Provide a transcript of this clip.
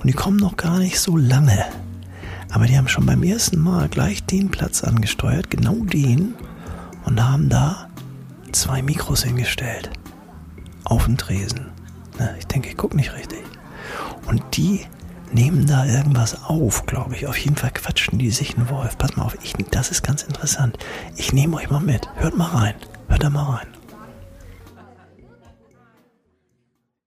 Und die kommen noch gar nicht so lange. Aber die haben schon beim ersten Mal gleich den Platz angesteuert, genau den, und haben da zwei Mikros hingestellt. Auf den Tresen. Na, ich denke, ich gucke nicht richtig. Und die nehmen da irgendwas auf, glaube ich. Auf jeden Fall quatschen die sich einen Wolf. Pass mal auf, ich, das ist ganz interessant. Ich nehme euch mal mit. Hört mal rein. Hört da mal rein.